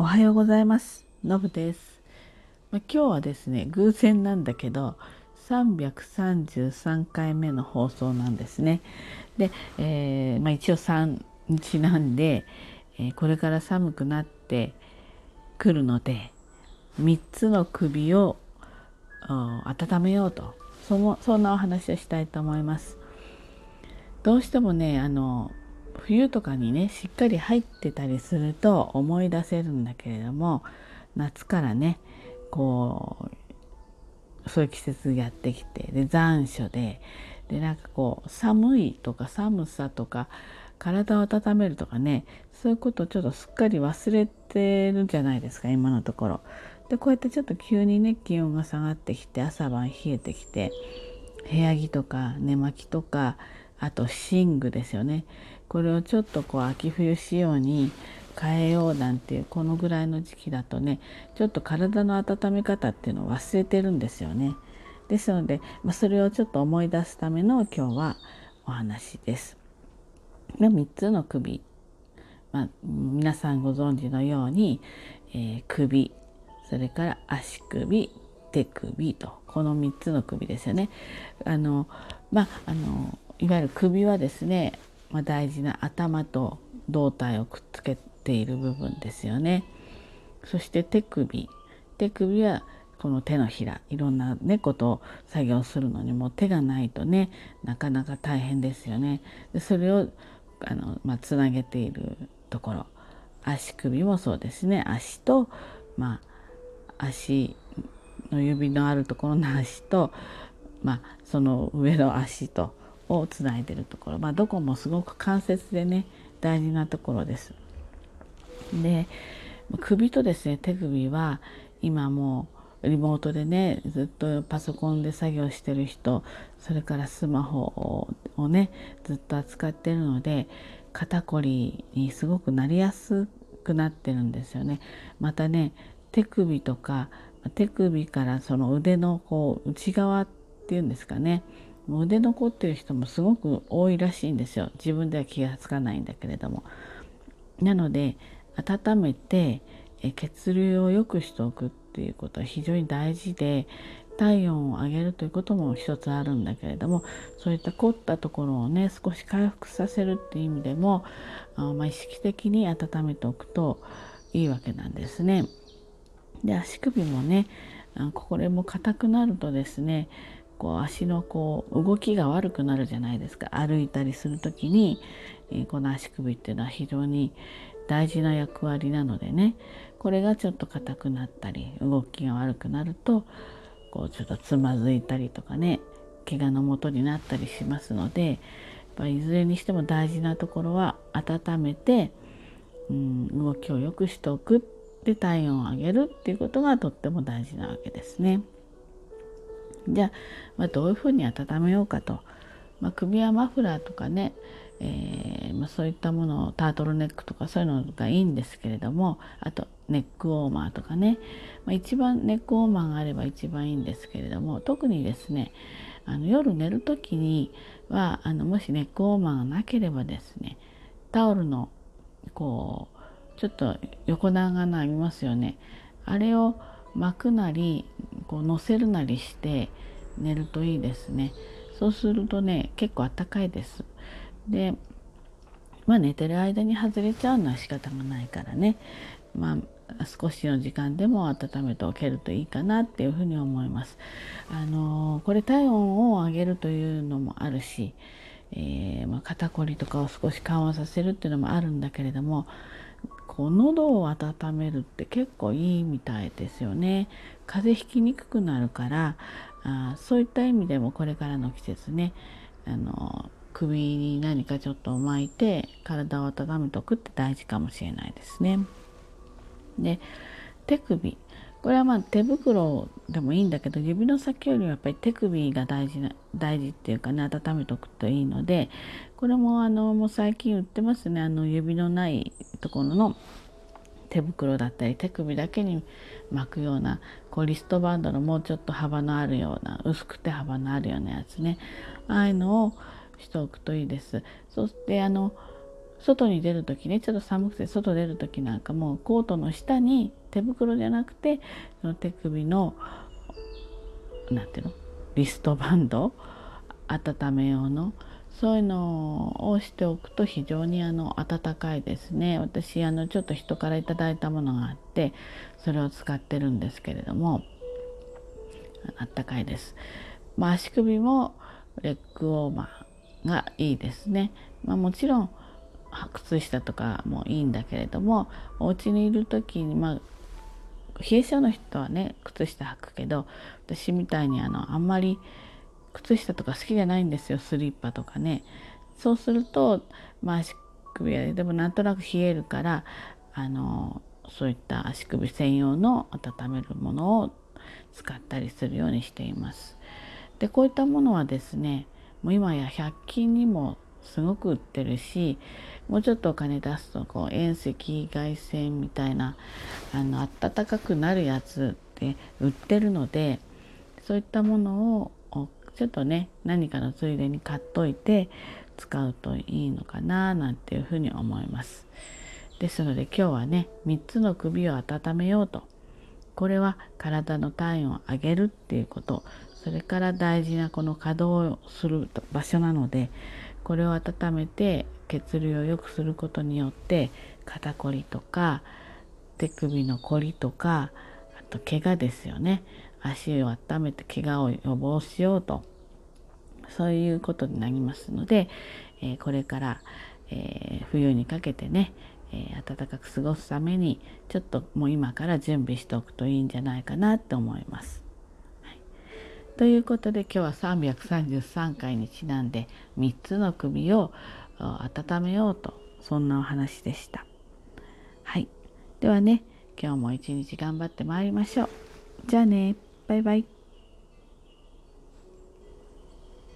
おはようございます。のぶです、まあ、今日はですね、偶然なんだけど、333回目の放送なんですね。で、えー、まあ、一応3日なんで、えー、これから寒くなってくるので、3つの首を温めようとそのそんなお話をしたいと思います。どうしてもねあの冬とかにねしっかり入ってたりすると思い出せるんだけれども夏からねこうそういう季節やってきてで残暑ででなんかこう寒いとか寒さとか体を温めるとかねそういうことをちょっとすっかり忘れてるんじゃないですか今のところ。でこうやってちょっと急にね気温が下がってきて朝晩冷えてきて部屋着とか寝巻きとかあと寝具ですよねこれをちょっとこう秋冬仕様に変えようなんていうこのぐらいの時期だとねちょっと体の温め方っていうのを忘れてるんですよね。ですので、まあ、それをちょっと思い出すための今日はお話です。で3つの首、まあ、皆さんご存知のように、えー、首それから足首手首とこの3つの首ですよね。あのまああのいわゆる首はですね、まあ、大事な頭と胴体をくっつけている部分ですよね。そして手首手首はこの手のひらいろんなねこと作業するのにも手がないとねなかなか大変ですよね。でそれをあの、まあ、つなげているところ足首もそうですね足と、まあ、足の指のあるところの足と、まあ、その上の足とをつないでるところ、まあ、どこもすごく関節でね大事なところです。で首とですね手首は今もうリモートでねずっとパソコンで作業してる人それからスマホをねずっと扱ってるので肩こりにすごくなりやすくなってるんですよね。またね手首とか手首からその腕のこう内側っていうんですかね腕残ってる人もすごく多いらしいんですよ自分では気がつかないんだけれどもなので温めて血流を良くしておくっていうことは非常に大事で体温を上げるということも一つあるんだけれどもそういった凝ったところをね少し回復させるっていう意味でもあ、まあ、意識的に温めておくといいわけなんですね。で足首もねこれも硬くなるとですねこう足のこう動きが悪くなるじゃないですか歩いたりする時に、えこの足首っていうのは非常に大事な役割なのでねこれがちょっと硬くなったり動きが悪くなるとこうちょっとつまずいたりとかね怪我のもとになったりしますのでやっぱいずれにしても大事なところは温めて、うん、動きを良くしておくで体温を上げるっていうことがとっても大事なわけですね。じゃあ、まあ、どういうふうに温めようかと、まあ、首はマフラーとかね、えー、まあ、そういったものをタートルネックとかそういうのがいいんですけれどもあとネックウォーマーとかね、まあ、一番ネックウォーマーがあれば一番いいんですけれども特にですねあの夜寝る時にはあのもしネックウォーマーがなければですねタオルのこうちょっと横長のありますよね。あれを巻くなりこう乗せるなりして寝るといいですね。そうするとね結構あったかいです。でまあ寝てる間に外れちゃうのは仕方がないからね。まあ少しの時間でも温めておけるといいかなっていうふうに思います。あのこれ体温を上げるというのもあるし、えー、まあ、肩こりとかを少し緩和させるっていうのもあるんだけれどもこう喉を温めるって結構いいみたいですよね。風邪ひきにくくなるからあそういった意味でもこれからの季節ねあの首に何かちょっと巻いて体を温めとくって大事かもしれないですね。で手首これはまあ手袋でもいいんだけど指の先よりはやっぱり手首が大事な大事っていうかね温めておくといいのでこれもあのもう最近売ってますねあの指のないところの手袋だったり手首だけに巻くようなこうリストバンドのもうちょっと幅のあるような薄くて幅のあるようなやつねああいうのをしておくといいです。そしてあの外に出る時ねちょっと寒くて外出る時なんかもうコートの下に手袋じゃなくてその手首の何ていうの？リストバンド？温め用の？そういうのをしておくと非常にあの暖かいですね。私あのちょっと人から頂いたものがあってそれを使ってるんですけれどもあったかいです、まあ、足首もレッグウォーマーがいいですね、まあ、もちろん靴下とかもいいんだけれどもお家にいる時にまあ冷え性の人はね靴下履くけど私みたいにあのあんまり靴下とか好きじゃないんですよスリッパとかね。そうするとまあ足首はでもなんとなく冷えるからあのそういった足首専用の温めるものを使ったりするようにしています。でこういったものはですねもう今や100均にもすごく売ってるしもうちょっとお金出すとこう遠赤外線みたいなあの暖かくなるやつって売ってるのでそういったものをちょっとね何かのついでに買っといて使うといいのかななんていうふうに思います。ですので今日はね3つの首を温めようとこれは体の体温を上げるっていうことそれから大事なこの稼働をする場所なのでこれを温めて血流を良くすることによって肩こりとか手首のこりとかあと怪我ですよね足を温めて怪我を予防しようとそういうことになりますので、えー、これから、えー、冬にかけてね、えー、暖かく過ごすためにちょっともう今から準備しておくといいんじゃないかなって思います。ということで今日は333回にちなんで3つの首を温めようとそんなお話でした。はい。ではね今日も一日頑張ってまいりましょう。じゃあねバイバイ。